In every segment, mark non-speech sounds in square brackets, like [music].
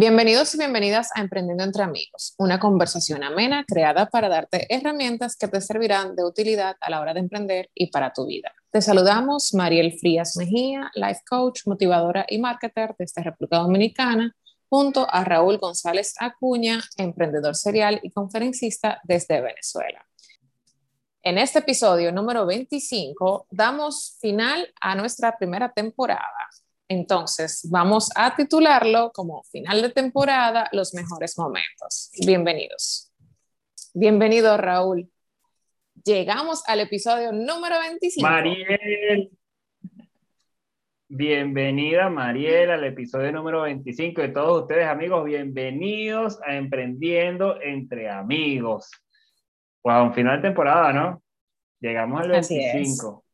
Bienvenidos y bienvenidas a Emprendiendo entre Amigos, una conversación amena creada para darte herramientas que te servirán de utilidad a la hora de emprender y para tu vida. Te saludamos Mariel Frías Mejía, life coach, motivadora y marketer desde República Dominicana, junto a Raúl González Acuña, emprendedor serial y conferencista desde Venezuela. En este episodio número 25 damos final a nuestra primera temporada entonces, vamos a titularlo como final de temporada, los mejores momentos. Bienvenidos. Bienvenido, Raúl. Llegamos al episodio número 25. Mariel. Bienvenida, Mariel, al episodio número 25 de todos ustedes, amigos. Bienvenidos a Emprendiendo entre Amigos. Wow, final de temporada, ¿no? Llegamos al 25.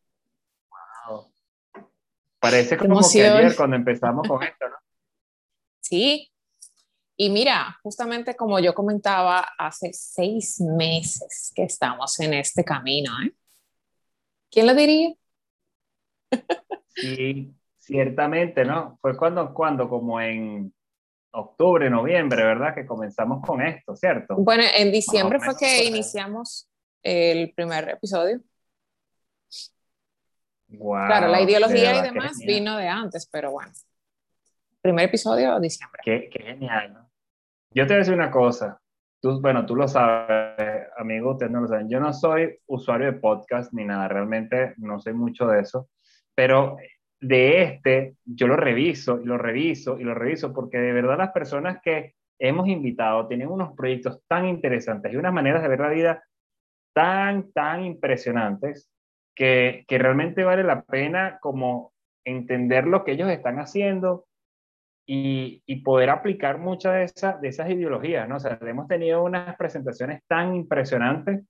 Parece como que ayer cuando empezamos con esto, ¿no? Sí. Y mira, justamente como yo comentaba, hace seis meses que estamos en este camino, ¿eh? ¿Quién lo diría? Sí, ciertamente, ¿no? Fue cuando, cuando, como en octubre, noviembre, ¿verdad? Que comenzamos con esto, ¿cierto? Bueno, en diciembre fue que iniciamos el primer episodio claro, la ideología y demás vino de antes, pero bueno. Primer episodio, diciembre. Qué, qué genial, ¿no? Yo te voy a decir una cosa. Tú, bueno, tú lo sabes, amigo, ustedes no lo saben. Yo no soy usuario de podcast ni nada, realmente no sé mucho de eso, pero de este yo lo reviso y lo reviso y lo reviso porque de verdad las personas que hemos invitado tienen unos proyectos tan interesantes y unas maneras de ver la vida tan, tan impresionantes que, realmente vale la pena como entender lo que ellos están haciendo y, poder aplicar muchas de, esas de esas ideologías, ¿no? O sea, hemos tenido unas presentaciones tan impresionantes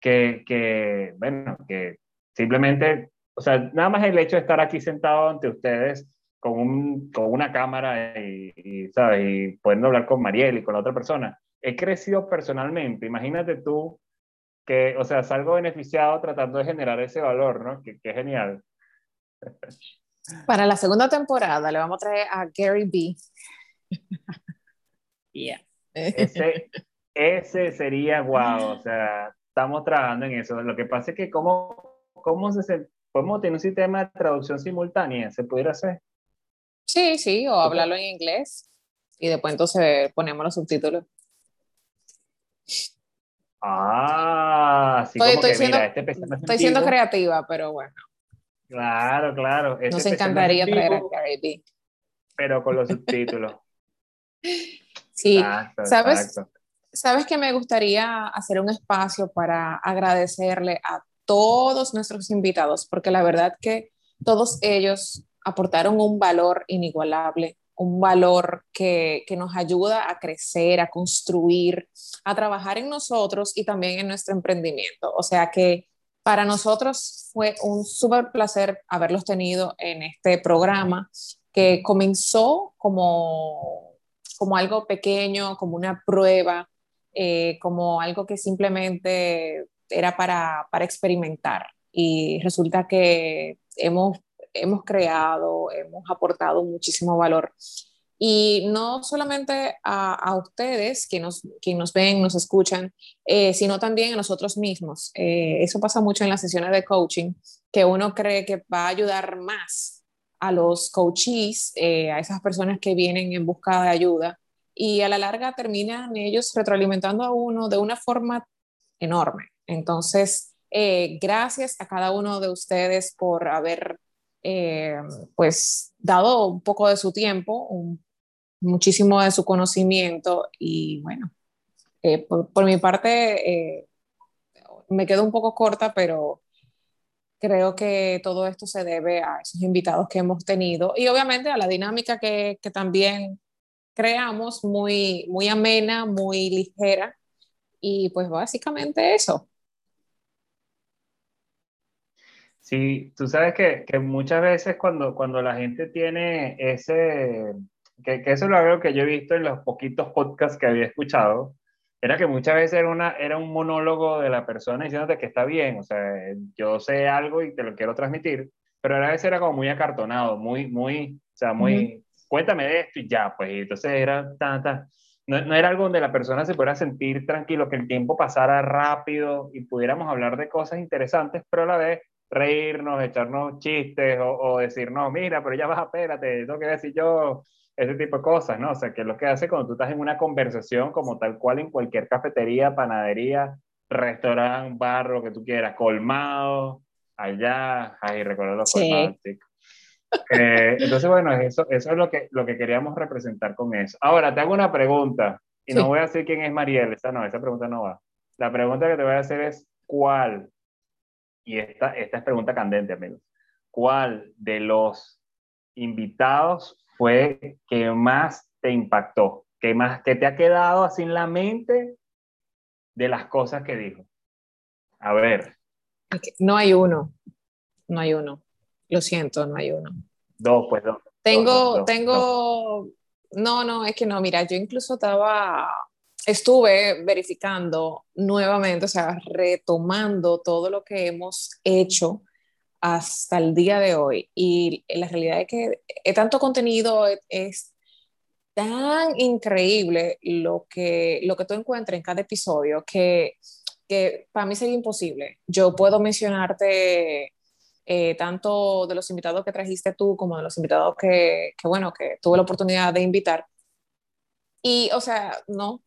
que, que, bueno, que simplemente, o sea, nada más el hecho de estar aquí sentado ante ustedes con, un, con una cámara y, y, ¿sabes? Y pudiendo hablar con Mariel y con la otra persona, he crecido personalmente. Imagínate tú que, o sea, salgo beneficiado tratando de generar ese valor, ¿no? Que, que genial. [laughs] Para la segunda temporada le vamos a traer a Gary B. [laughs] yeah. Ese, ese sería guau, o sea, estamos trabajando en eso. Lo que pasa es que cómo, cómo se, podemos tener un sistema de traducción simultánea, ¿se pudiera hacer? Sí, sí, o hablarlo en inglés y después entonces ponemos los subtítulos. Ah, sí, estoy, como que, siendo, mira, este estoy siendo creativa, pero bueno. Claro, claro. Este Nos encantaría traer a Gary B. Pero con los subtítulos. [laughs] sí, ¿sabes? Sabes que me gustaría hacer un espacio para agradecerle a todos nuestros invitados, porque la verdad que todos ellos aportaron un valor inigualable un valor que, que, nos ayuda a crecer, a construir, a trabajar en nosotros y también en nuestro emprendimiento. O sea que para nosotros fue un súper placer haberlos tenido en este programa que comenzó como, como algo pequeño, como una prueba, eh, como algo que simplemente era para, para experimentar. Y resulta que hemos hemos creado, hemos aportado muchísimo valor. Y no solamente a, ustedes que nos, que nos ven, nos escuchan, eh, sino también a nosotros mismos. Eh, eso pasa mucho en las sesiones de coaching, que uno cree que va a ayudar más a los coaches, eh, a esas personas que vienen en busca de ayuda, y a la larga terminan ellos retroalimentando a uno de una forma enorme. Entonces, gracias a cada uno de ustedes por haber eh, pues dado un poco de su tiempo, muchísimo de su conocimiento y bueno, eh, por, mi parte eh, me quedo un poco corta, pero creo que todo esto se debe a esos invitados que hemos tenido y obviamente a la dinámica que, que también creamos, muy, muy amena, muy ligera y pues básicamente eso. Sí, tú sabes que, que, muchas veces cuando, cuando la gente tiene ese, que, que, eso es algo que yo he visto en los poquitos podcasts que había escuchado, era que muchas veces era, una, era un monólogo de la persona diciéndote que está bien, o sea, yo sé algo y te lo quiero transmitir, pero a veces era como muy acartonado, muy, muy, o sea, muy, cuéntame de esto y ya, pues, entonces era tanta, no, no, era algo donde la persona se pudiera sentir tranquilo, que el tiempo pasara rápido y pudiéramos hablar de cosas interesantes, pero a la vez reírnos, echarnos chistes o, o decirnos, mira, pero ya vas, espérate, tengo que decir yo, ese tipo de cosas, ¿no? O sea, que es lo que hace cuando tú estás en una conversación como tal cual en cualquier cafetería, panadería, restaurante, bar, lo que tú quieras, colmado, allá, ahí recuerdo los colmados, eh, entonces, bueno, eso, eso es lo que, lo que queríamos representar con eso. Ahora, te hago una pregunta, y no voy a decir quién es Mariel, esa no, esa pregunta no va. La pregunta que te voy a hacer es, ¿cuál? Y esta, esta es pregunta candente, amigos. ¿Cuál de los invitados fue que más te impactó? ¿Qué más que te ha quedado así en la mente de las cosas que dijo? A ver. No hay uno, no hay uno. Lo siento, no hay uno. Dos, pues dos. Tengo, tengo, no, no, es que no, mira, yo incluso estaba, estuve verificando nuevamente, o sea, retomando todo lo que hemos hecho hasta el día de hoy. Y la realidad es que es tanto contenido, es, tan increíble lo que, lo que tú encuentras en cada episodio que, que para mí sería imposible. Yo puedo mencionarte eh, tanto de los invitados que trajiste tú como de los invitados que, que, bueno, que tuve la oportunidad de invitar. Y, o sea, no,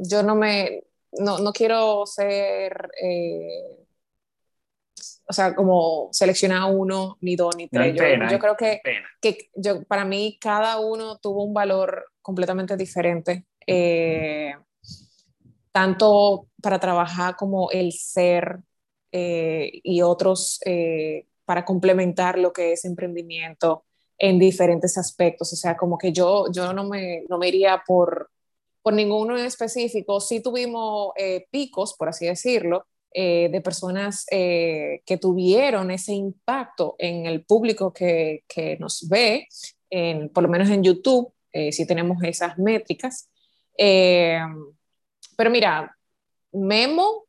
yo no me, no, no quiero ser... Eh, o sea, como seleccionar uno, ni dos, ni tres. yo, creo que, que yo, para mí cada uno tuvo un valor completamente diferente, eh, tanto para trabajar como el ser eh, y otros para complementar lo que es emprendimiento en diferentes aspectos. O sea, como que yo, yo no, me, no me iría por, por ninguno en específico. Sí tuvimos picos, por así decirlo, eh, de personas eh, que tuvieron ese impacto en el público que, que nos ve, en, por lo menos en YouTube, eh, si tenemos esas métricas. pero mira, Memo,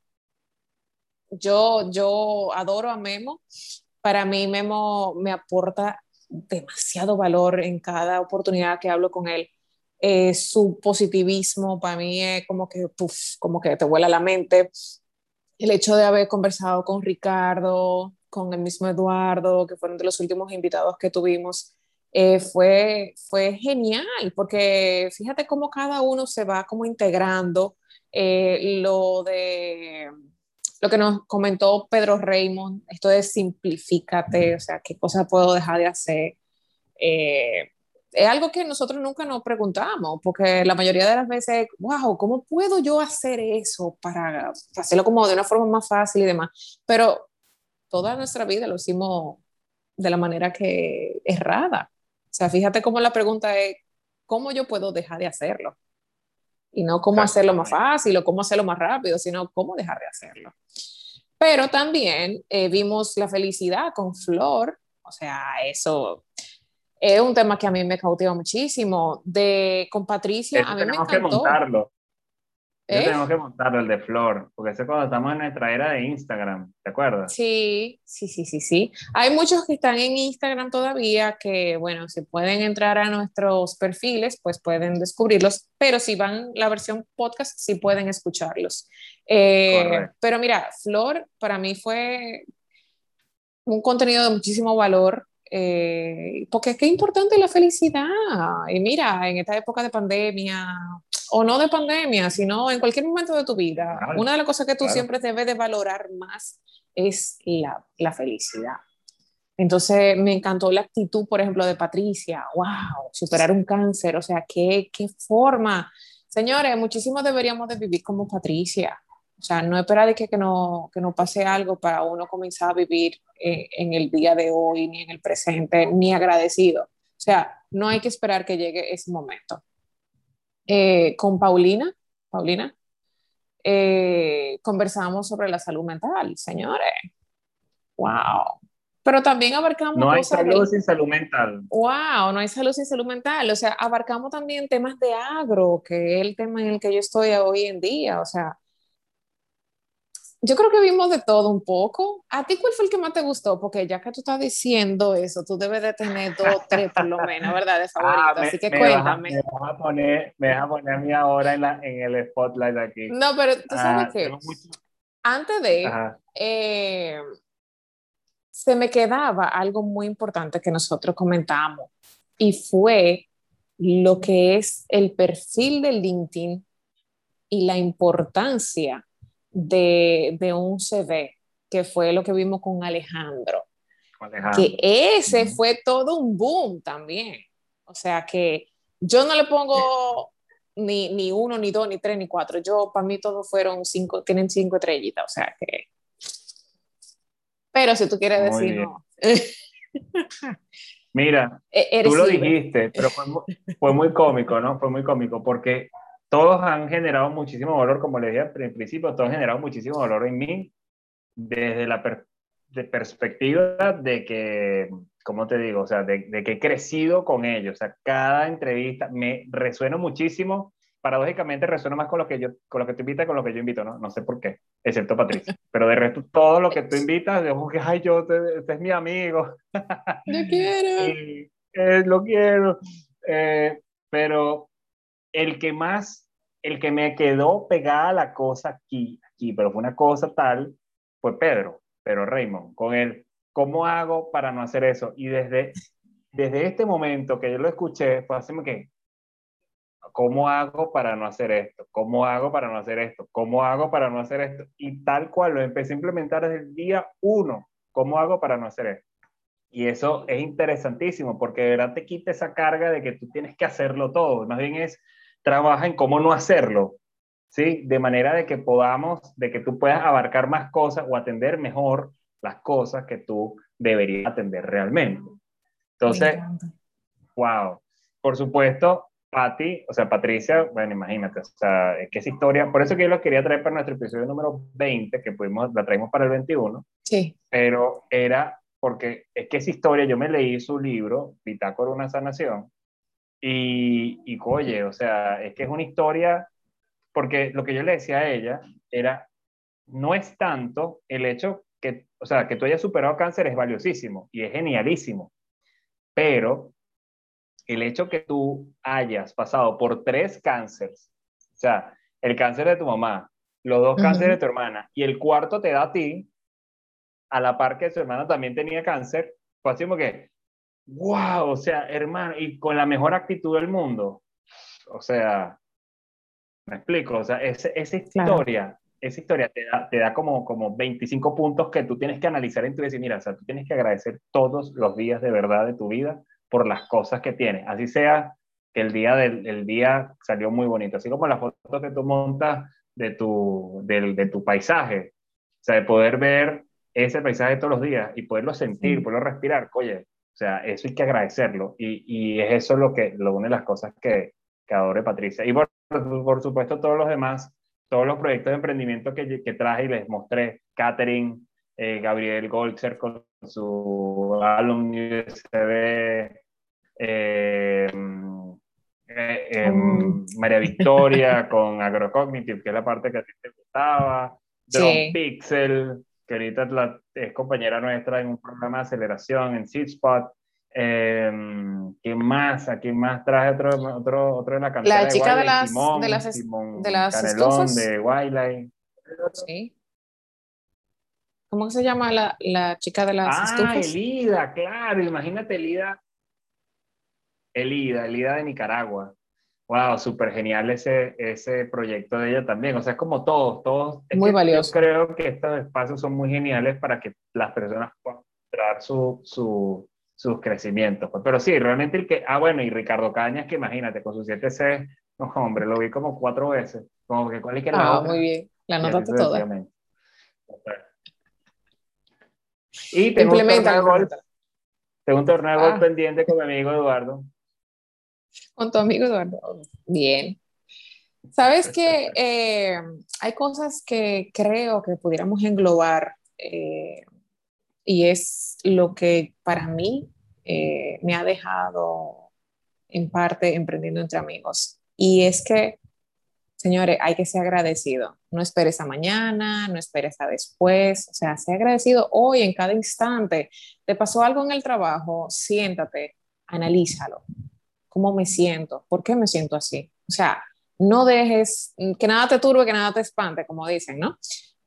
yo, yo adoro a Memo. Para mí Memo me aporta demasiado valor en cada oportunidad que hablo con él. Su positivismo para mí es como que, como que te vuela la mente el hecho de haber conversado con Ricardo, con el mismo Eduardo, que fueron de los últimos invitados que tuvimos, eh, fue, fue genial, porque fíjate cómo cada uno se va como integrando. Eh, lo de lo que nos comentó Pedro Raymond, esto de simplifícate, o sea, qué cosa puedo dejar de hacer. Eh, es algo que nosotros nunca nos preguntamos, porque la mayoría de las veces, wow, ¿cómo puedo yo hacer eso para hacerlo como de una forma más fácil y demás? Pero toda nuestra vida lo hicimos de la manera que errada. O sea, fíjate cómo la pregunta es, ¿cómo yo puedo dejar de hacerlo? Y no cómo hacerlo más fácil o cómo hacerlo más rápido, sino cómo dejar de hacerlo. Pero también eh, vimos la felicidad con Flor, o sea, eso es un tema que a mí me cautiva muchísimo. De, con Patricia, a mí me encantó. que montarlo. ¿Eh? Tenemos que montarlo, el de Flor, porque ese cuando estamos en nuestra era de Instagram, ¿te acuerdas? Sí, sí, sí, sí, sí. Hay muchos que están en Instagram todavía que, bueno, si pueden entrar a nuestros perfiles, pues pueden descubrirlos, pero si van la versión podcast, sí pueden escucharlos. Eh, pero mira, Flor para mí fue un contenido de muchísimo valor. Eh, porque es que es importante la felicidad. Y mira, en esta época de pandemia, o no de pandemia, sino en cualquier momento de tu vida, una de las cosas que tú siempre debes de valorar más es la, la, felicidad. Entonces me encantó la actitud, por ejemplo, de Patricia. ¡Wow! Superar un cáncer, o sea, qué, qué forma. Señores, muchísimo deberíamos de vivir como Patricia. O sea, no esperar de que, que, no, que no pase algo para uno comenzar a vivir eh, en el día de hoy, ni en el presente, ni agradecido. O sea, no hay que esperar que llegue ese momento. Eh, con Paulina, Paulina, eh, conversamos sobre la salud mental, señores. ¡Wow! Pero también abarcamos... No hay salud sin salud mental. ¡Wow! No hay salud sin salud mental. O sea, abarcamos también temas de agro, que es el tema en el que yo estoy hoy en día. O sea, yo creo que vimos de todo un poco. ¿A ti cuál fue el que más te gustó? Porque ya que tú estás diciendo eso, tú debes de tener dos, tres por lo menos, ¿verdad? De [laughs] ah, favorito. Así que cuéntame. me, vas a poner, me vas a poner a mí ahora en, la, en el spotlight aquí. No, pero tú sabes ah, que antes de, eh, se me quedaba algo muy importante que nosotros comentamos y fue lo que es el perfil de LinkedIn y la importancia de, de un CV, que fue lo que vimos con Alejandro. Que ese fue todo un boom también. O sea que yo no le pongo ni, ni, uno, ni dos, ni tres, ni cuatro. Yo, para mí, todos fueron cinco, tienen cinco estrellitas. O sea que. Pero si tú quieres decir no. [laughs] Mira, e-, tú lo dijiste, pero fue, fue, muy cómico, ¿no? Fue muy cómico porque todos han generado muchísimo valor, como le dije al principio, todos han generado muchísimo valor en mí desde la perspectiva de que, ¿cómo te digo? O sea, de, que he crecido con ellos. O sea, cada entrevista me resuena muchísimo. Paradójicamente resuena más con lo que yo, con lo que tú invitas, con lo que yo invito, ¿no? No sé por qué, excepto Patricia. Pero de resto, todo lo que tú invitas, digo que, ay, yo, este, es mi amigo. Lo quiero. [laughs] y, eh, lo quiero. Eh, pero el que más, el que me quedó pegada la cosa aquí, aquí, pero fue una cosa tal, fue Pedro, pero Raymond, con él, ¿cómo hago para no hacer eso? Y desde, desde este momento que yo lo escuché, fue así que, ¿cómo hago para no hacer esto? ¿Cómo hago para no hacer esto? ¿Cómo hago para no hacer esto? Y tal cual lo empecé a implementar desde el día uno. ¿Cómo hago para no hacer esto? Y eso es interesantísimo porque de verdad te quita esa carga de que tú tienes que hacerlo todo. Más bien es, trabaja en cómo no hacerlo, ¿sí? De manera de que podamos, de que tú puedas abarcar más cosas o atender mejor las cosas que tú deberías atender realmente. Entonces, wow. Por supuesto, Patti, o sea, Patricia, bueno, imagínate, o sea, es que esa historia, por eso que yo lo quería traer para nuestro episodio número 20, que pudimos, la traemos para el 21. Sí. Pero era porque es que esa historia, yo me leí su libro, Bitácora una sanación, y, y oye, o sea, es que es una historia, porque lo que yo le decía a ella era, no es tanto el hecho que, o sea, que tú hayas superado cáncer es valiosísimo y es genialísimo, pero el hecho que tú hayas pasado por tres cánceres, o sea, el cáncer de tu mamá, los dos cánceres de tu hermana y el cuarto te da a ti, a la par que su hermana también tenía cáncer, fue así como que, wow, o sea, hermano, y con la mejor actitud del mundo. O sea, me explico, o sea, esa historia, esa historia te da, te da como, como 25 puntos que tú tienes que analizar en tu vida mira, o sea, tú tienes que agradecer todos los días de verdad de tu vida por las cosas que tienes. Así sea que el día del el día salió muy bonito, así como las fotos que tú montas de tu, del, de tu paisaje, o sea, de poder ver ese paisaje todos los días y poderlo sentir, poderlo respirar, oye, o sea, eso hay que agradecerlo. Y, y es eso lo que lo une las cosas que, que adore Patricia. Y por, por, supuesto todos los demás, todos los proyectos de emprendimiento que, que traje y les mostré, Catherine, eh, Gabriel Golcher con su álbum USB, eh, eh, em, María Victoria [laughs] con Agrocognitive, que es la parte que a ti te gustaba, Drone Pixel, que ahorita es compañera nuestra en un programa de aceleración en SeedSpot. Eh, ¿Quién más? ¿A quién más traje otro, otro, otro de la cantera? La chica de, las, de las, Simón, de las Canelón, de Wildlife. Sí. ¿Cómo se llama la, la chica de las ah, estufas? Ah, Elida, claro. Imagínate Elida. Elida, Elida de Nicaragua wow, súper genial ese, ese proyecto de ella también. O sea, es como todos, todos. muy valioso. Yo creo que estos espacios son muy geniales para que las personas puedan mostrar su, su, sus crecimientos. Pues. Pero sí, realmente el que. Ah, bueno, y Ricardo Cañas, que imagínate, con sus 7C, no, hombre, lo vi como cuatro veces. Como que cuál es que Ah, muy bien. La notaste toda. Y tengo un torneo de golf. Tengo un torneo de golf ah. pendiente con mi amigo Eduardo con tu amigo Eduardo. Bien. Sabes que eh, hay cosas que creo que pudiéramos englobar eh, y es lo que para mí eh, me ha dejado en parte emprendiendo entre amigos. Y es que señores, hay que ser agradecido. No esperes a mañana, no esperes a después, o sea, sé agradecido hoy, en cada instante. ¿Te pasó algo en el trabajo? Siéntate, analízalo. ¿Cómo me siento? ¿Por qué me siento así? O sea, no dejes que nada te turbe, que nada te espante, como dicen, ¿no?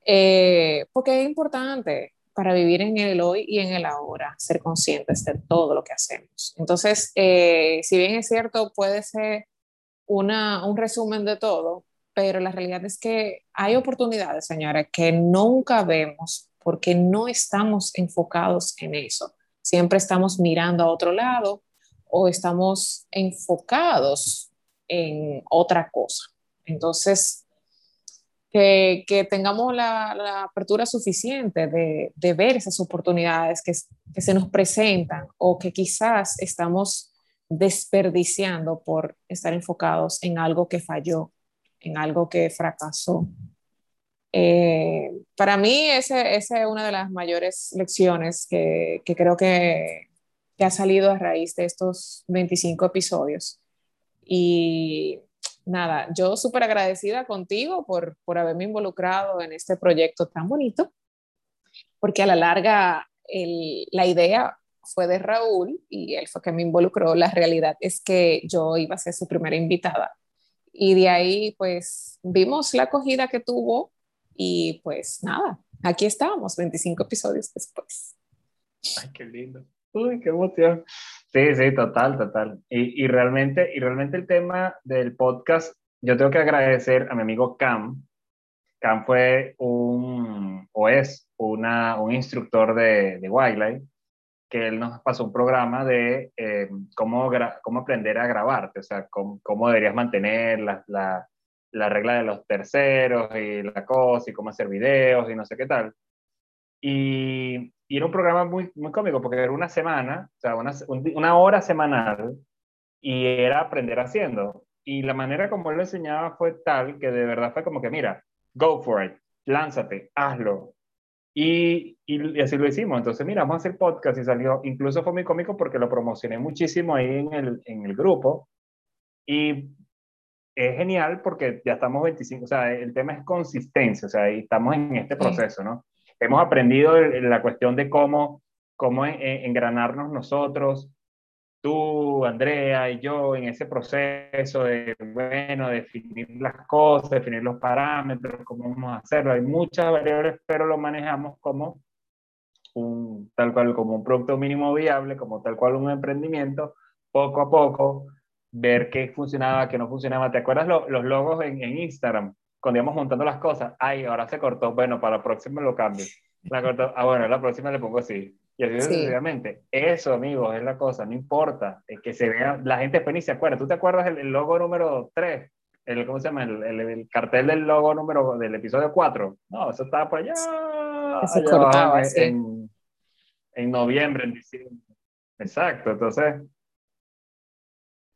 Eh, porque es importante para vivir en el hoy y en el ahora, ser conscientes de todo lo que hacemos. Entonces, eh, si bien es cierto, puede ser una, un resumen de todo, pero la realidad es que hay oportunidades, señores, que nunca vemos porque no estamos enfocados en eso. Siempre estamos mirando a otro lado o estamos enfocados en otra cosa. Entonces, que, que tengamos la, la, apertura suficiente de, de ver esas oportunidades que, que, se nos presentan o que quizás estamos desperdiciando por estar enfocados en algo que falló, en algo que fracasó. Eh, para mí, esa es una de las mayores lecciones que, que creo que, que, ha salido a raíz de estos 25 episodios. Y nada, yo súper agradecida contigo por, por haberme involucrado en este proyecto tan bonito, porque a la larga la idea fue de Raúl y él fue que me involucró. La realidad es que yo iba a ser su primera invitada. Y de ahí, pues, vimos la acogida que tuvo y pues nada, aquí estábamos, 25 episodios después. Ay, qué lindo. Uy, qué emoción. Sí, sí, total, total. Y, y, realmente, y realmente el tema del podcast, yo tengo que agradecer a mi amigo Cam. Cam fue un, o es una, un instructor de, de wildlife que él nos pasó un programa de eh, cómo, cómo aprender a grabarte, o sea, cómo, cómo deberías mantener la, la, la, regla de los terceros y la cosa, y cómo hacer videos y no sé qué tal. Y, y era un programa muy, muy cómico porque era una semana, o sea, una, una hora semanal, y era aprender haciendo. Y la manera como él lo enseñaba fue tal que de verdad fue como que, mira, go for it, lánzate, hazlo, y, y, así lo hicimos. Entonces, mira, vamos a hacer podcast y salió. Incluso fue muy cómico porque lo promocioné muchísimo ahí en el, en el grupo. Y es genial porque ya estamos 25, o sea, el tema es consistencia, o sea, estamos en este proceso, ¿no? Hemos aprendido la cuestión de cómo, cómo engranarnos nosotros, tú, Andrea y yo en ese proceso de, bueno, definir las cosas, definir los parámetros, cómo vamos a hacerlo. Hay muchas variables, pero lo manejamos como un, tal cual, como un producto mínimo viable, como tal cual un emprendimiento, poco a poco, ver qué funcionaba, qué no funcionaba. ¿Te acuerdas los logos en, en, Instagram? Cuando íbamos montando las cosas, ay, ahora se cortó, bueno, para la próxima lo cambio. La cortó, ah, bueno, la próxima le pongo así. Y así sucesivamente. Eso, amigos, es la cosa, no importa. Es que se vea, la gente feliz se acuerda. ¿Tú te acuerdas el, logo número 3? El, ¿Cómo se llama? El, el, cartel del logo número del episodio 4. No, eso estaba por allá. Se cortaba, en, en, noviembre, en diciembre. Exacto, entonces.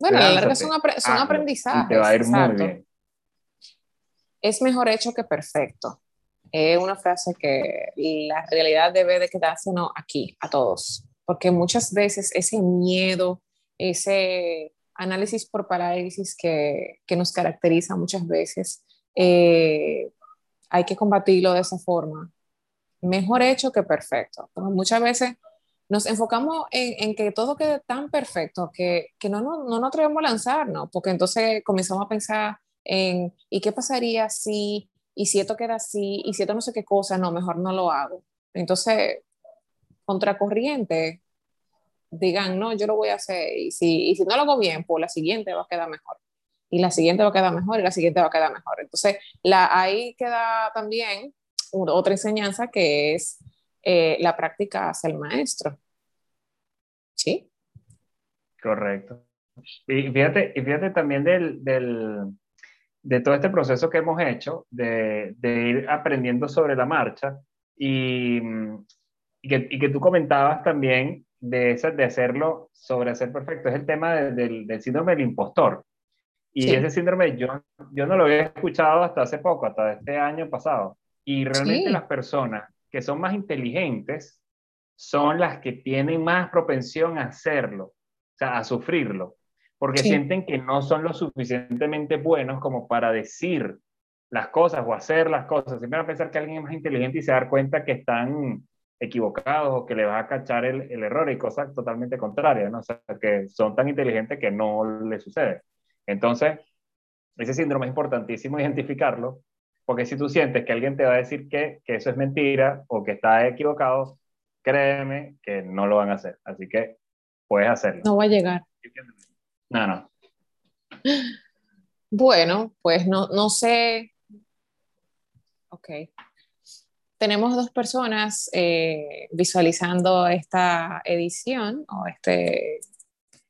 Bueno, la verdad son, son aprendizajes. te va a ir muy bien. Es mejor hecho que perfecto es una frase que la realidad debe de quedarse no, aquí, a todos, porque muchas veces ese miedo, ese análisis por parálisis que, que nos caracteriza muchas veces, eh, hay que combatirlo de esa forma. Mejor hecho que perfecto. muchas veces nos enfocamos en, en, que todo quede tan perfecto que, que no, no, no nos atrevemos a lanzarnos, porque entonces comenzamos a pensar en, ¿y qué pasaría si y si esto queda así, y si esto no sé qué cosa, no, mejor no lo hago. Entonces, contracorriente, digan, no, yo lo voy a hacer, y si, y si no lo hago bien, pues la siguiente va a quedar mejor, y la siguiente va a quedar mejor, y la siguiente va a quedar mejor. Entonces, la, ahí queda también otra enseñanza que es eh, la práctica hacia el maestro. ¿Sí? Correcto. Y fíjate, y fíjate también del, del, de todo este proceso que hemos hecho, de, de ir aprendiendo sobre la marcha y, y, que, y, que, tú comentabas también de, esa, de hacerlo sobre hacer perfecto, es el tema del, del, síndrome del impostor. Y ese síndrome yo, yo no lo había escuchado hasta hace poco, hasta este año pasado. Y realmente sí. las personas que son más inteligentes son las que tienen más propensión a hacerlo, o sea, a sufrirlo porque sienten que no son lo suficientemente buenos como para decir las cosas o hacer las cosas. Siempre van a pensar que alguien es más inteligente y se dar cuenta que están equivocados o que le va a cachar el, el error y cosas totalmente contrarias, ¿no? O sea, que son tan inteligentes que no le sucede. Entonces, ese síndrome es importantísimo identificarlo, porque si tú sientes que alguien te va a decir que, que eso es mentira o que está equivocado, créeme que no lo van a hacer. Así que puedes hacerlo. No va a llegar. No, no. Bueno, pues no, no sé. Ok. Tenemos dos personas eh, visualizando esta edición o este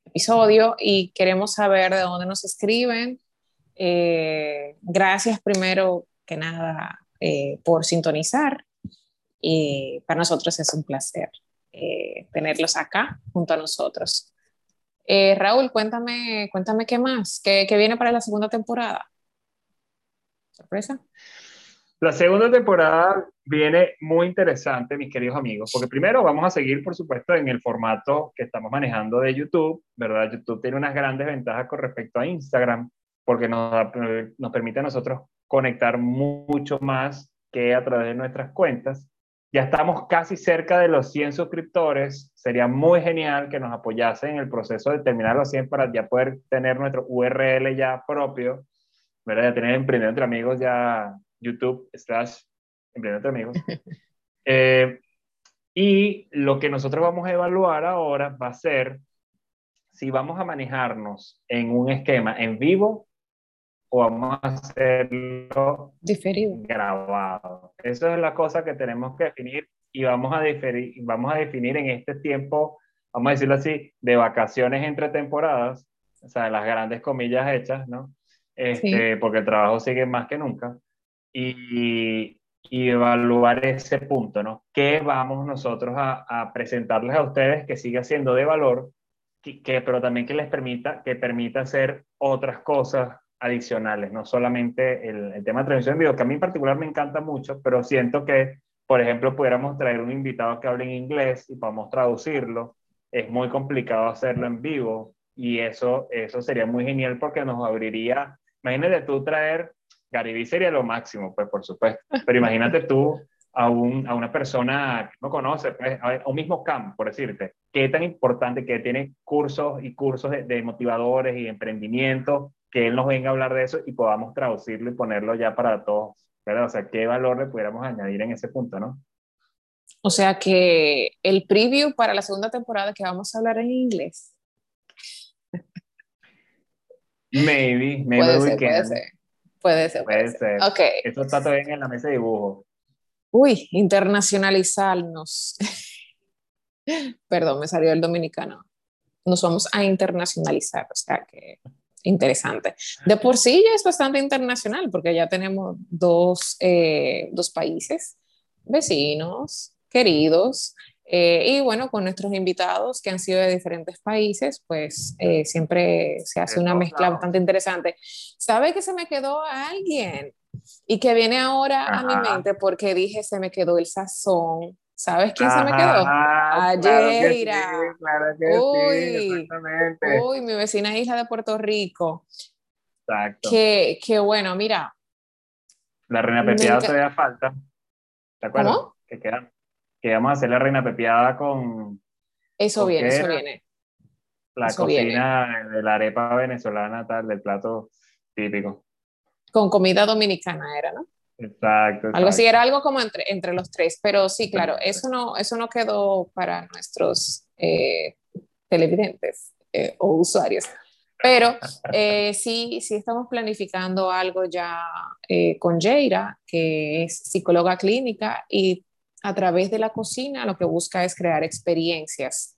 episodio y queremos saber de dónde nos escriben. Eh, gracias primero que nada eh, por sintonizar y para nosotros es un placer tenerlos acá junto a nosotros. Eh, Raúl, cuéntame, cuéntame qué más, qué, viene para la segunda temporada. ¿Sorpresa? La segunda temporada viene muy interesante, mis queridos amigos, porque primero vamos a seguir, por supuesto, en el formato que estamos manejando de YouTube, ¿verdad? YouTube tiene unas grandes ventajas con respecto a Instagram, porque nos, nos permite a nosotros conectar mucho más que a través de nuestras cuentas. Ya estamos casi cerca de los 100 suscriptores. Sería muy genial que nos apoyasen en el proceso de terminar los 100 para ya poder tener nuestro URL ya propio, ¿verdad? Ya tener Emprendedor entre Amigos ya YouTube slash Emprendedor entre Amigos. [laughs] Eh, y lo que nosotros vamos a evaluar ahora va a ser si vamos a manejarnos en un esquema en vivo o vamos a hacerlo diferido grabado. Eso es la cosa que tenemos que definir y vamos a, definir, vamos a definir en este tiempo, vamos a decirlo así, de vacaciones entre temporadas, o sea, las grandes comillas hechas, ¿no? Este, Porque el trabajo sigue más que nunca. Y, y, evaluar ese punto, ¿no? ¿Qué vamos nosotros a, a presentarles a ustedes que siga siendo de valor, que, que, pero también que les permita, que permita hacer otras cosas adicionales, no solamente el, tema de transmisión en vivo, que a mí en particular me encanta mucho, pero siento que, por ejemplo, pudiéramos traer un invitado que hable en inglés y podamos traducirlo. Es muy complicado hacerlo en vivo y eso, eso sería muy genial porque nos abriría, imagínate tú traer, Garibí sería lo máximo, pues por supuesto, pero imagínate tú a, un, a una persona que no conoce, pues, a un mismo campo, por decirte, qué tan importante que tiene cursos y cursos de motivadores y emprendimiento que él nos venga a hablar de eso y podamos traducirlo y ponerlo ya para todos, ¿verdad? O sea, ¿qué valor le pudiéramos añadir en ese punto, no? O sea que el preview para la segunda temporada que vamos a hablar en inglés. Maybe, maybe puede ser, puede ser, puede ser. Puede ser. Ok. Eso está todavía en la mesa de dibujo. Uy, internacionalizarnos. [laughs] Perdón, me salió el dominicano. Nos vamos a internacionalizar, o sea que interesante. De por sí ya es bastante internacional porque ya tenemos dos, eh, dos países vecinos, queridos, eh, y bueno, con nuestros invitados que han sido de diferentes países, pues eh, siempre se hace una mezcla bastante interesante. ¿Sabe que se me quedó a alguien? Y que viene ahora a mi mente porque dije, se me quedó el sazón ¿Sabes quién se me quedó? Ayeira. Claro que uy, uy, mi vecina isla de Puerto Rico. Exacto. Que, que bueno, mira. La reina pepiada todavía falta. ¿Te acuerdas? ¿Cómo? Que, queda, que vamos a hacer la reina pepiada con. Eso viene, eso viene. La cocina de la arepa venezolana, tal, del plato típico. Con comida dominicana era, ¿no? Exacto, Algo así, era algo como entre, entre los tres, pero sí, claro, eso no, eso no quedó para nuestros eh, televidentes eh, o usuarios. Pero eh, sí, sí estamos planificando algo ya con Jaira, que es psicóloga clínica y a través de la cocina lo que busca es crear experiencias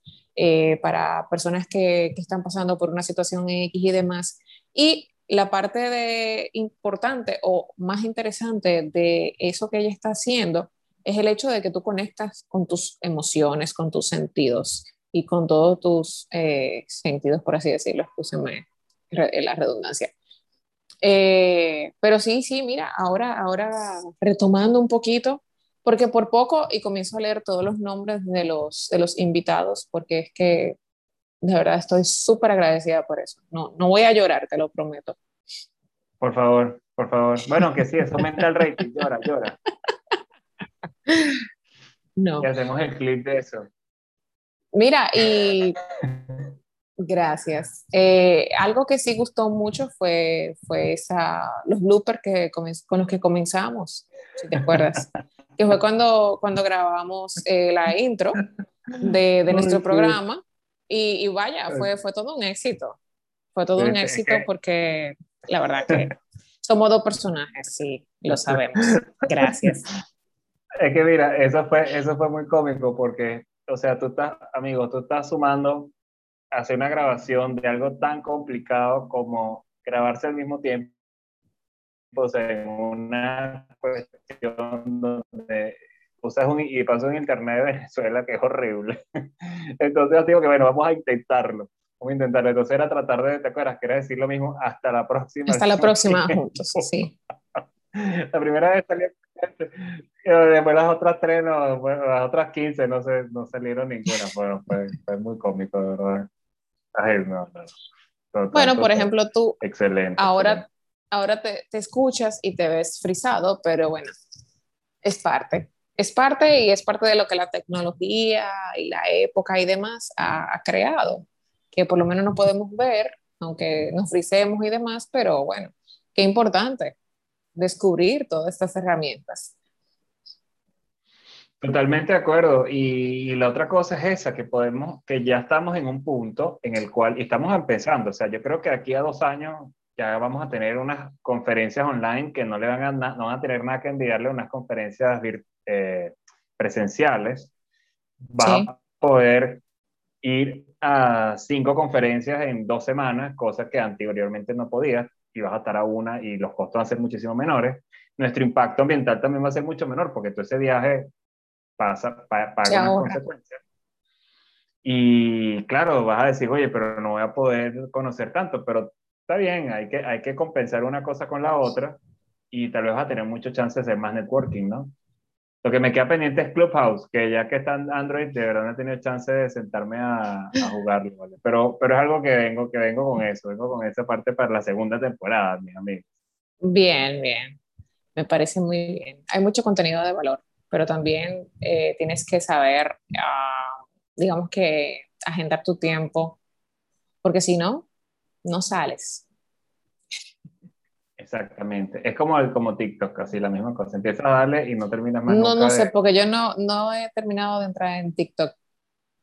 para personas que, que, están pasando por una situación X y demás. Y la parte de, importante o más interesante de eso que ella está haciendo es el hecho de que tú conectas con tus emociones, con tus sentidos y con todos tus eh, sentidos, por así decirlo, escúchame la redundancia. Eh, pero sí, sí, mira, ahora, ahora retomando un poquito, porque por poco, y comienzo a leer todos los nombres de los, de los invitados, porque es que De verdad, estoy súper agradecida por eso. No, no voy a llorar, te lo prometo. Por favor, por favor. Bueno, que sí, eso aumenta el rating. Llora, llora. No. Y hacemos el clip de eso. Mira, y gracias. Eh, algo que sí gustó mucho fue, fue esa, los bloopers que con los que comenzamos, si te acuerdas. que fue cuando, cuando grabamos eh, la intro de, de nuestro programa. Y, y, vaya, fue, fue todo un éxito. Fue todo un éxito porque la verdad que [laughs] somos dos personajes, sí, lo sabemos. Gracias. [laughs] Es que mira, eso fue, eso fue muy cómico porque, o sea, tú estás, amigo, tú estás sumando hacer una grabación de algo tan complicado como grabarse al mismo tiempo sea, en una cuestión donde usas un, y pasó en internet de Venezuela que es horrible. [laughs] Entonces digo que bueno, vamos a intentarlo. Vamos a intentarlo. Entonces era tratar de, ¿te acuerdas? Que era decir lo mismo hasta la próxima. Hasta la próxima [laughs] juntos, sí. La primera vez salió Después las otras tres, no, las otras 15 no, se, no salieron ninguna. Bueno, fue, fue muy cómico, de verdad. Ay, no, no. bueno, por ejemplo, tú excelente, ahora, ahora te, te, escuchas y te ves frisado, pero bueno, es parte. Es parte y es parte de lo que la tecnología y la época y demás ha, creado, que por lo menos no podemos ver, aunque nos frisemos y demás, pero bueno, qué importante descubrir todas estas herramientas. Totalmente de acuerdo. Y, la otra cosa es esa, que podemos, que ya estamos en un punto en el cual estamos empezando. O sea, yo creo que aquí a dos años ya vamos a tener unas conferencias online que no le van a, no van a tener nada que enviarle unas conferencias eh, presenciales. Vas a poder ir a cinco conferencias en dos semanas, cosa que anteriormente no podías y vas a estar a una y los costos van a ser muchísimo menores, nuestro impacto ambiental también va a ser mucho menor porque todo ese viaje pasa, paga unas consecuencias. Y claro, vas a decir, oye, pero no voy a poder conocer tanto, pero está bien, hay que, hay que compensar una cosa con la otra y tal vez vas a tener mucho chance de hacer más networking, ¿no? Lo que me queda pendiente es Clubhouse, que ya que está en Android, de verdad no he tenido chance de sentarme a, a jugarlo, ¿vale? Pero, pero es algo que vengo, que vengo con eso, vengo con esa parte para la segunda temporada, mis amigos. Bien, bien. Me parece muy bien. Hay mucho contenido de valor, pero también eh, tienes que saber, uh, digamos que, agendar tu tiempo, porque si no, no sales. Exactamente. Es como, el, como TikTok, casi la misma cosa. Empiezas a darle y no terminas más. No, no sé, porque yo no, no he terminado de entrar en TikTok.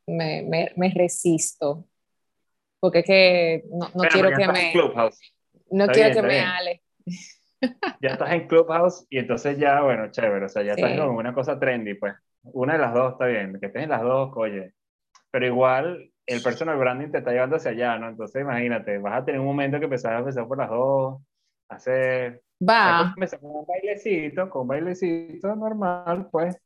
Me, me, me resisto. Porque es que no, no quiero que me. No quiero que me ale. Ya estás en Clubhouse y entonces ya, bueno, chévere. O sea, ya estás con una cosa trendy, pues. Una de las dos está bien. Que estés en las dos, oye. Pero igual el personal branding te está llevando hacia allá, ¿no? Entonces imagínate, vas a tener un momento que empezar a empezar por las dos hacer... Va. Con un bailecito, con un bailecito normal, pues.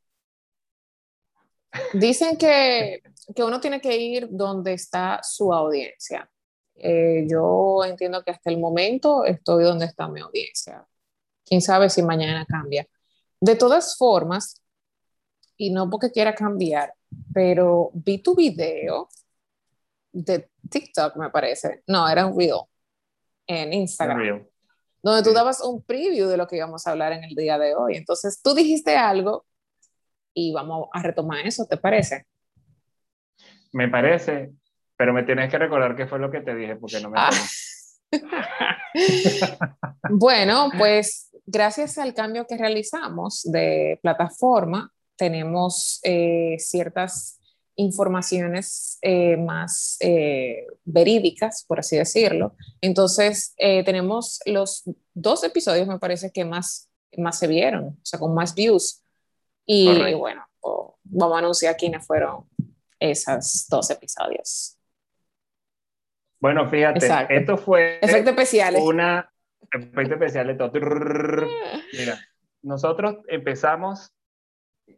Dicen que, que uno tiene que ir donde está su audiencia. Eh, yo entiendo que hasta el momento estoy donde está mi audiencia. Quién sabe si mañana cambia. De todas formas, y no porque quiera cambiar, pero vi tu video de TikTok, me parece. No, era un video en Instagram donde tú dabas un preview de lo que íbamos a hablar en el día de hoy. Entonces, tú dijiste algo y vamos a retomar eso, ¿te parece? Me parece, pero me tienes que recordar qué fue lo que te dije porque no me ah. [laughs] bueno, pues gracias al cambio que realizamos de plataforma, tenemos eh, ciertas informaciones eh, más eh, verídicas, por así decirlo. Entonces, eh, tenemos los dos episodios, me parece que más, más se vieron, o sea, con más views. Y bueno, vamos a anunciar quiénes fueron esos dos episodios. Bueno, fíjate, esto fue efectos especiales. Una efecto especial de todo. Mira, nosotros empezamos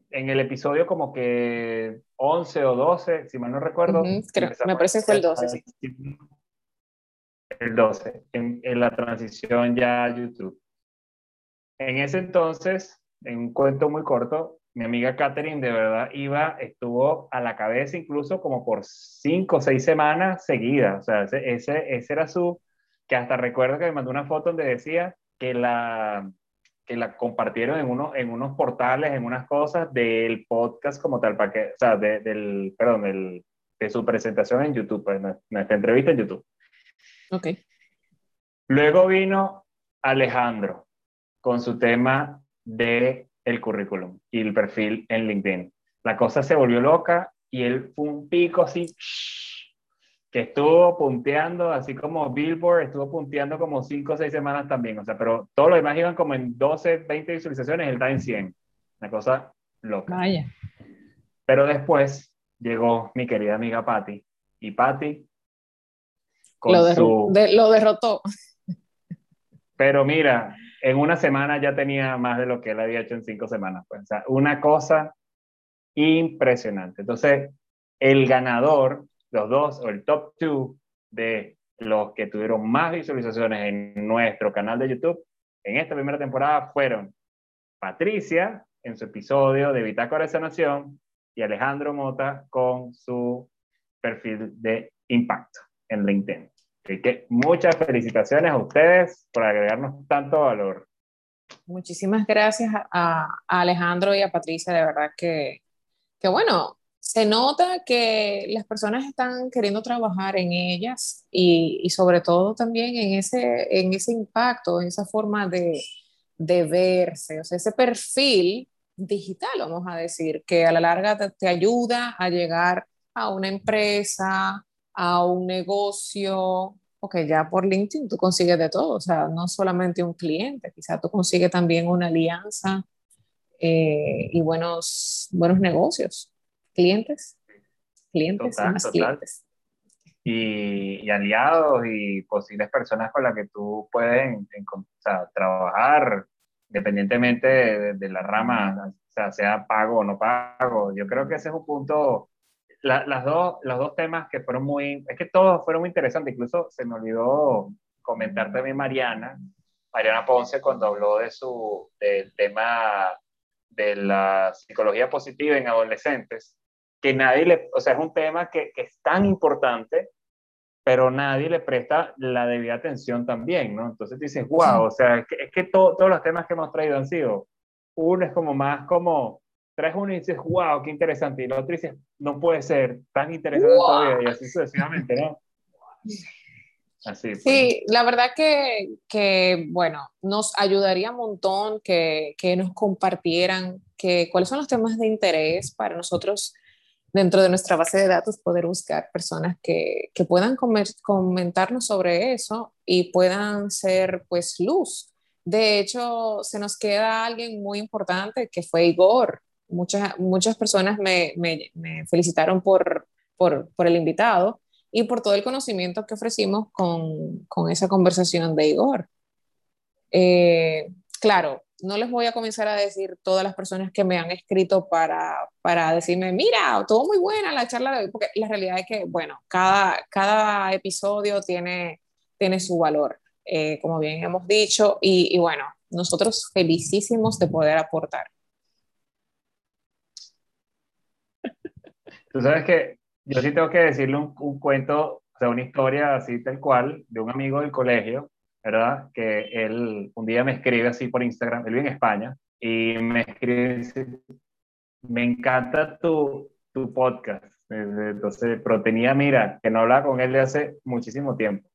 en el episodio como que 11 o 12, si mal no recuerdo. me parece que fue el 12, sí. El 12, en, la transición ya a YouTube. En ese entonces, en un cuento muy corto, mi amiga Catherine de verdad iba, estuvo a la cabeza incluso como por cinco o seis semanas seguidas. O sea, ese, ese, ese era su, que hasta recuerdo que me mandó una foto donde decía que la, que la compartieron en, uno, en unos portales, en unas cosas del podcast como tal, para que, o sea, de, del, perdón, del, de su presentación en YouTube, pues, nuestra entrevista en YouTube. Ok. Luego vino Alejandro con su tema de el currículum y el perfil en LinkedIn. La cosa se volvió loca y él fue un pico así que estuvo punteando, así como Billboard, estuvo punteando como 5 o 6 semanas también, o sea, pero todos los demás iban como en 12, 20 visualizaciones, él está en 100. Una cosa loca. Vaya. Pero después llegó mi querida amiga Patty, y Patty lo, lo derrotó. Pero mira, en una semana ya tenía más de lo que él había hecho en cinco semanas. Pues. O sea, una cosa impresionante. Entonces, el ganador, los dos, o el top two de los que tuvieron más visualizaciones en nuestro canal de YouTube en esta primera temporada fueron Patricia en su episodio de Bitácora de Sanación y Alejandro Mota con su perfil de impacto en LinkedIn. Así que muchas felicitaciones a ustedes por agregarnos tanto valor. Muchísimas gracias a, Alejandro y a Patricia, de verdad que, que, bueno, se nota que las personas están queriendo trabajar en ellas y, sobre todo también en ese, en ese impacto, en esa forma de, de verse, o sea, ese perfil digital, vamos a decir, que a la larga te, te ayuda a llegar a una empresa, a un negocio, porque ya por LinkedIn tú consigues de todo, o sea, no solamente un cliente, quizás tú consigues también una alianza eh, y buenos, buenos negocios, clientes, clientes y más clientes. Y, aliados y posibles personas con las que tú puedes trabajar independientemente de, de, la rama, o sea, sea pago o no pago. Yo creo que ese es un punto las dos, los dos temas que fueron muy, es que todos fueron muy interesantes, incluso se me olvidó comentar también Mariana, Mariana Ponce cuando habló de su, del tema de la psicología positiva en adolescentes, que nadie le, o sea, es un tema que, que es tan importante, pero nadie le presta la debida atención también, ¿no? Entonces dices, wow, o sea, es que, es que todos los temas que hemos traído han sido, uno es como más como traes uno y dices, wow, qué interesante, y el otro dices, no puede ser tan interesante todavía, y así sucesivamente, ¿no? Así, pues. Sí, la verdad que, que, bueno, nos ayudaría un montón que, que, nos compartieran que, cuáles son los temas de interés para nosotros dentro de nuestra base de datos poder buscar personas que, que puedan comentarnos sobre eso y puedan ser pues luz. De hecho, se nos queda alguien muy importante que fue Igor, muchas, muchas personas me, me, felicitaron por, por, por, el invitado y por todo el conocimiento que ofrecimos con, con esa conversación de Igor. Eh, claro, no les voy a comenzar a decir todas las personas que me han escrito para, para decirme, mira, todo muy buena la charla de hoy, porque la realidad es que, bueno, cada, cada episodio tiene, tiene su valor, eh, como bien hemos dicho, y, y bueno, nosotros felicísimos de poder aportar. Tú sabes que yo sí tengo que decirle un, un, cuento, o sea, una historia así tal cual, de un amigo del colegio, ¿verdad? Que él un día me escribe así por Instagram, él vive en España, y me escribe, me encanta tu, tu podcast. Entonces, pero tenía, mira, que no hablaba con él de hace muchísimo tiempo.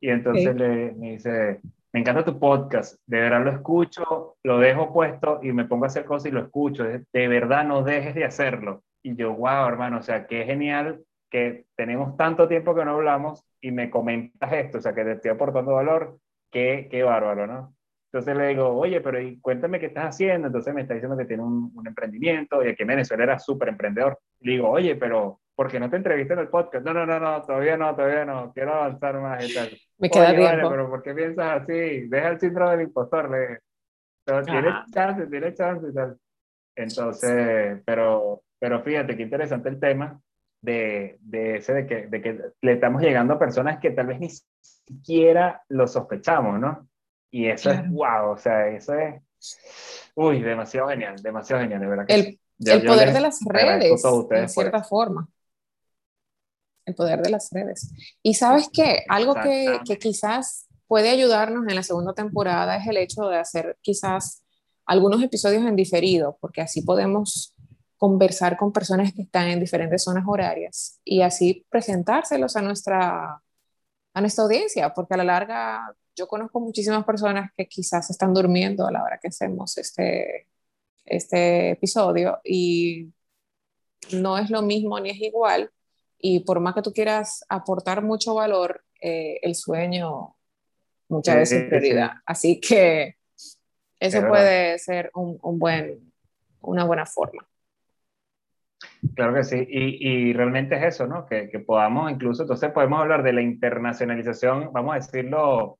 Y entonces le, me dice, me encanta tu podcast, de verdad lo escucho, lo dejo puesto y me pongo a hacer cosas y lo escucho. De verdad no dejes de hacerlo. Y yo, wow, hermano, o sea, qué genial que tenemos tanto tiempo que no hablamos y me comentas esto, o sea, que te estoy aportando valor, qué, qué bárbaro, ¿no? Entonces le digo, oye, pero y cuéntame qué estás haciendo. Entonces me está diciendo que tiene un, un emprendimiento y aquí en Venezuela era súper emprendedor. Le digo, oye, pero ¿por qué no te entrevistas en el podcast? No, no, no, no, todavía no, todavía no, quiero avanzar más y tal. [laughs] Me queda oye, tiempo. Vale, pero ¿por qué piensas así? Deja el síndrome del impostor, le pero tiene chance, tiene chance y tal. Entonces, pero pero fíjate qué interesante el tema de, de ese de que, de que le estamos llegando a personas que tal vez ni siquiera lo sospechamos, ¿no? Y eso es wow, o sea, eso es, uy, demasiado genial, demasiado genial, de verdad. el, el poder de las redes, en cierta forma. El poder de las redes. Y sabes qué, algo que, que quizás puede ayudarnos en la segunda temporada es el hecho de hacer quizás algunos episodios en diferido, porque así podemos conversar con personas que están en diferentes zonas horarias y así presentárselos a nuestra, a nuestra audiencia, porque a la larga yo conozco muchísimas personas que quizás están durmiendo a la hora que hacemos este, este episodio y no es lo mismo ni es igual y por más que tú quieras aportar mucho valor, eh, el sueño muchas veces es prioridad. Así que eso puede ser un, un, buen, una buena forma. Claro que sí, y, y realmente es eso, ¿no? Que, que, podamos incluso, entonces podemos hablar de la internacionalización, vamos a decirlo,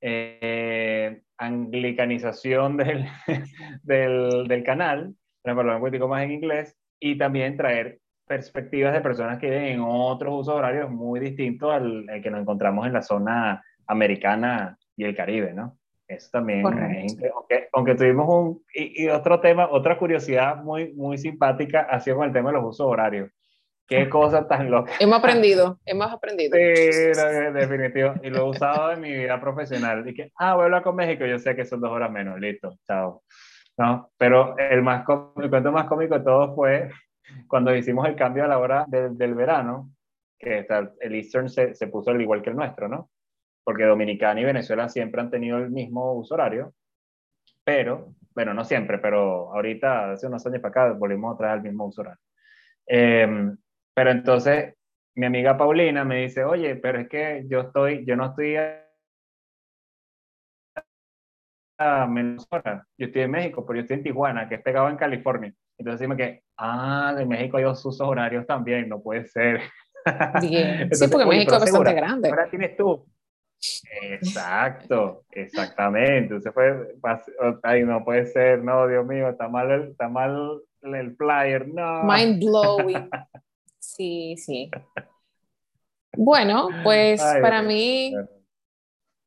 eh, anglicanización del, [laughs] del, canal, hablar un poquito más en inglés, y también traer perspectivas de personas que viven en otros usos horarios muy distintos al, al que nos encontramos en la zona americana y el Caribe, ¿no? Eso también, aunque, aunque, tuvimos un, y, otro tema, otra curiosidad muy, muy simpática, así con el tema de los usos horarios. Qué cosa tan loca. Hemos [laughs] aprendido, hemos aprendido. Sí, definitivo. Y lo he usado en mi vida profesional. Y que, ah, voy a con México, yo sé que son dos horas menos, listo, chao. ¿No? Pero el, más el cuento más cómico de todo fue cuando hicimos el cambio a la hora del verano, que el Eastern se, se puso al igual que el nuestro, ¿no? Porque Dominicana y Venezuela siempre han tenido el mismo uso horario, pero, bueno, no siempre, pero ahorita, hace unos años para acá, volvimos a traer el mismo uso horario. Em, pero entonces, mi amiga Paulina me dice, oye, pero es que yo estoy, yo no estoy a menos hora, yo estoy en México, pero yo estoy en Tijuana, que es pegado en California. Entonces dime que, ah, de México hay dos usos horarios también, no puede ser. Bien. [laughs] sí, porque México es bastante grande. Ahora tienes tú Exacto, exactamente. Usted fue, ay, no puede ser, no, Dios mío, está mal el, está mal el flyer, no. Mind blowing. Sí, sí. Bueno, pues para mí,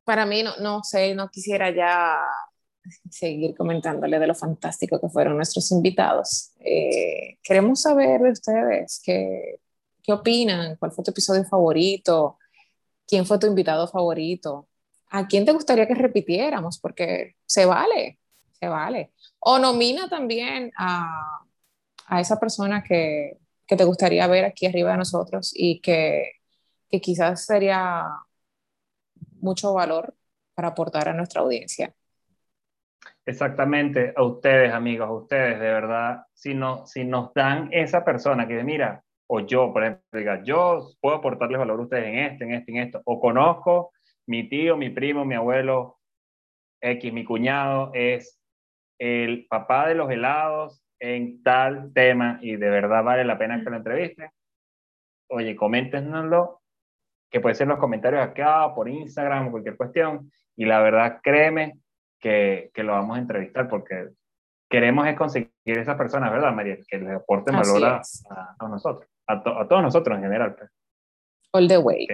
para mí, no, no sé, no quisiera ya seguir comentándole de lo fantástico que fueron nuestros invitados. Eh, queremos saber de ustedes qué, qué opinan, cuál fue tu episodio favorito, quién fue tu invitado favorito, a quién te gustaría que repitiéramos, porque se vale, se vale. O nomina también a, a esa persona que, que, te gustaría ver aquí arriba de nosotros y que, que quizás sería mucho valor para aportar a nuestra audiencia. Exactamente, a ustedes amigos, a ustedes, de verdad, si, no, si nos dan esa persona que mira, o yo, por ejemplo, diga, yo puedo aportarles valor a ustedes en este, en este, en esto, o conozco mi tío, mi primo, mi abuelo, X, mi cuñado es el papá de los helados en tal tema y de verdad vale la pena que lo entreviste. Oye, coméntenoslo, que puede ser en los comentarios acá, por Instagram, cualquier cuestión, y la verdad, créeme que, que lo vamos a entrevistar porque queremos es conseguir esas personas, ¿verdad, María? Que les aporten valor a, a, nosotros a, todos nosotros en general. Pues. All the way.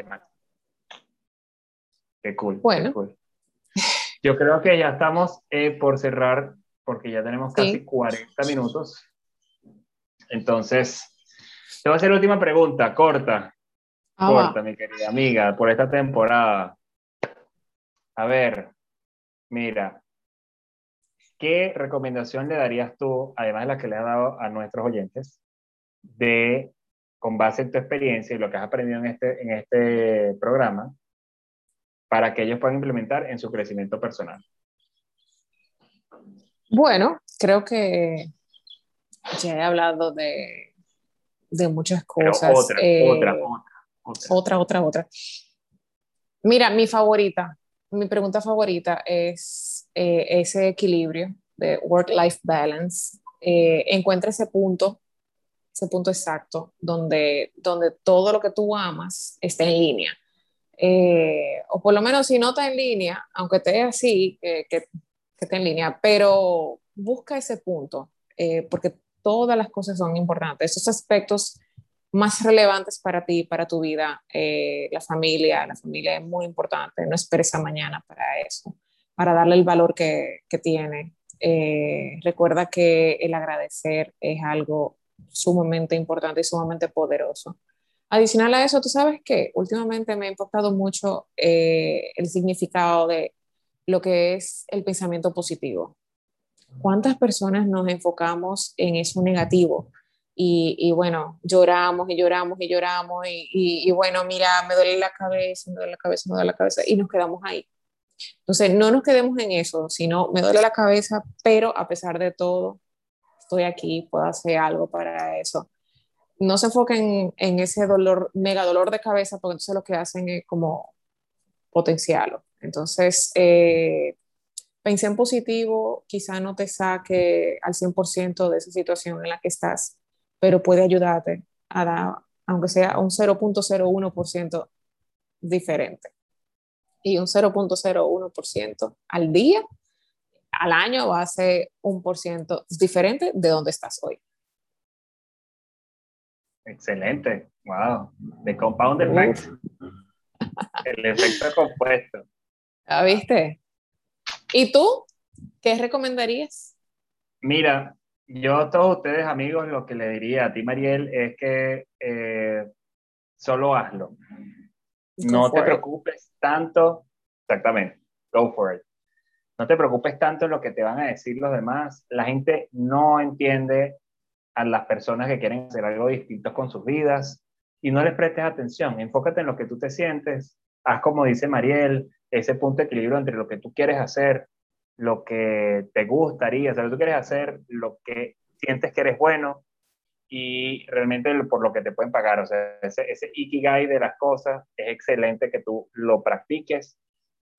Qué, cool. Bueno. Yo creo que ya estamos eh, por cerrar porque ya tenemos casi 40 minutos. Entonces, te voy a hacer la última pregunta, corta. Ah, corta, mi querida amiga, por esta temporada. A ver, mira, ¿qué recomendación le darías tú, además de la que le has dado a nuestros oyentes, de con base en tu experiencia y lo que has aprendido en este, en este programa, para que ellos puedan implementar en su crecimiento personal? Bueno, creo que ya he hablado de, de muchas cosas. Eh, otra, otra, otra, otra, otra, Mira, mi favorita, mi pregunta favorita es eh, ese equilibrio de work-life balance. Eh, encuentra ese punto ese punto exacto donde, donde todo lo que tú amas está en línea. Eh, o por lo menos si no está en línea, aunque esté así, que, que, esté en línea, pero busca ese punto, eh, porque todas las cosas son importantes. Esos aspectos más relevantes para ti, para tu vida, eh, la familia, la familia es muy importante, no esperes a mañana para eso, para darle el valor que, que tiene. eh, recuerda que el agradecer es algo sumamente importante y sumamente poderoso. Adicional a eso, tú sabes que últimamente me ha impactado mucho eh, el significado de lo que es el pensamiento positivo. ¿Cuántas personas nos enfocamos en eso negativo? Y, bueno, lloramos y lloramos y lloramos y, y, bueno, mira, me duele la cabeza, me duele la cabeza, me duele la cabeza y nos quedamos ahí. Entonces, no nos quedemos en eso, sino me duele la cabeza, pero a pesar de todo, estoy aquí, puedo hacer algo para eso. No se enfoquen en ese dolor, mega dolor de cabeza, porque entonces lo que hacen es como potenciarlo. Entonces, eh, pensé en positivo, quizá no te saque al 100% de esa situación en la que estás, pero puede ayudarte a dar, aunque sea un 0.01% diferente. Y un 0.01% al día, al año va a ser un por ciento diferente de donde estás hoy. Excelente, wow, de compound effect. El efecto compuesto. ¿Ya viste? ¿Y tú? ¿Qué recomendarías? Mira, yo a todos ustedes, amigos, lo que le diría a ti, Mariel, es que eh, solo hazlo. no te preocupes tanto, exactamente, go for it. No te preocupes tanto en lo que te van a decir los demás. La gente no entiende a las personas que quieren hacer algo distinto con sus vidas y no les prestes atención. Enfócate en lo que tú te sientes. Haz como dice Mariel, ese punto de equilibrio entre lo que tú quieres hacer, lo que te gustaría, o sea, lo que tú quieres hacer, lo que sientes que eres bueno y realmente por lo que te pueden pagar. O sea, ese, ese ikigai de las cosas es excelente que tú lo practiques.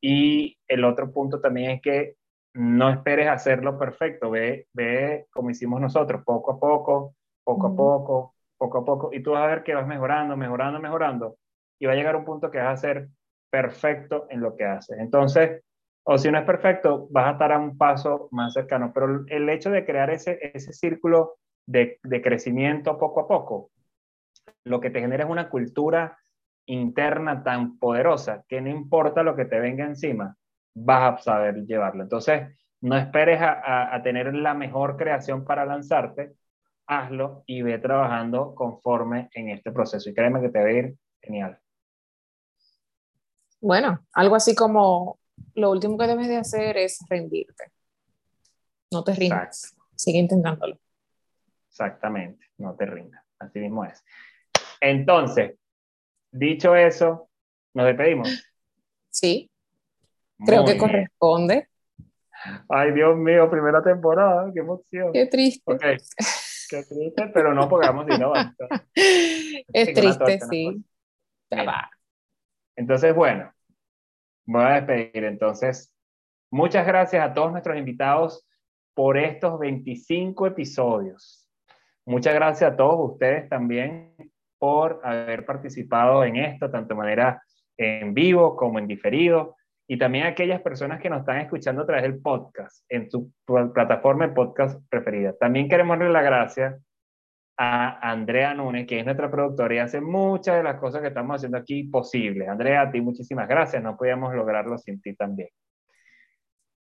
Y el otro punto también es que no esperes hacerlo perfecto, ve, ve como hicimos nosotros, poco a poco, poco a poco, poco a poco, y tú vas a ver que vas mejorando, mejorando, mejorando, y va a llegar un punto que vas a ser perfecto en lo que haces. Entonces, o si no es perfecto, vas a estar a un paso más cercano. Pero el hecho de crear ese, ese círculo de, de crecimiento poco a poco, lo que te genera es una cultura interna tan poderosa que no importa lo que te venga encima, vas a saber llevarlo. Entonces, no esperes a, a, tener la mejor creación para lanzarte, hazlo y ve trabajando conforme en este proceso. Y créeme que te va a ir genial. Bueno, algo así como lo último que debes de hacer es rendirte. No te rindas. Sigue intentándolo. Exactamente, no te rindas. Así mismo es. Entonces, dicho eso, nos despedimos. Sí, creo que corresponde. Ay, Dios mío, primera temporada, qué emoción. Qué triste. Qué triste, pero no pongamos no [laughs] Es triste, sí. Entonces, bueno, voy a despedir. Entonces, muchas gracias a todos nuestros invitados por estos 25 episodios. Muchas gracias a todos ustedes también por haber participado en esto, tanto de manera en vivo como en diferido, y también a aquellas personas que nos están escuchando a través del podcast, en su plataforma de podcast preferida. También queremos darle las gracias a Andrea Núñez, que es nuestra productora y hace muchas de las cosas que estamos haciendo aquí posibles. Andrea, a ti muchísimas gracias, no podíamos lograrlo sin ti también.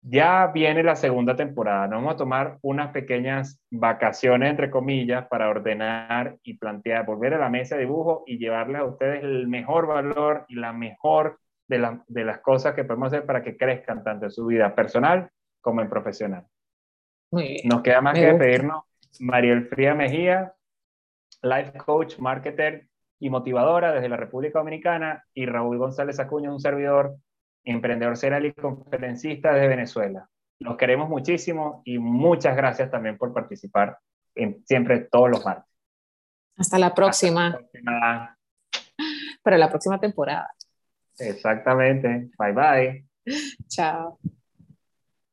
Ya viene la segunda temporada, nos vamos a tomar unas pequeñas vacaciones, entre comillas, para ordenar y plantear, volver a la mesa de dibujo y llevarles a ustedes el mejor valor y la mejor de, de las cosas que podemos hacer para que crezcan tanto en su vida personal como en profesional. Nos queda más que despedirnos. Mariel Fría Mejía, life coach, marketer y motivadora desde la República Dominicana, y Raúl González Acuña, un servidor, emprendedor serial y conferencista desde Venezuela. Los queremos muchísimo y muchas gracias también por participar en, siempre todos los martes. Hasta la próxima. Hasta la próxima. Para la próxima temporada. Exactamente. Bye bye. Chao.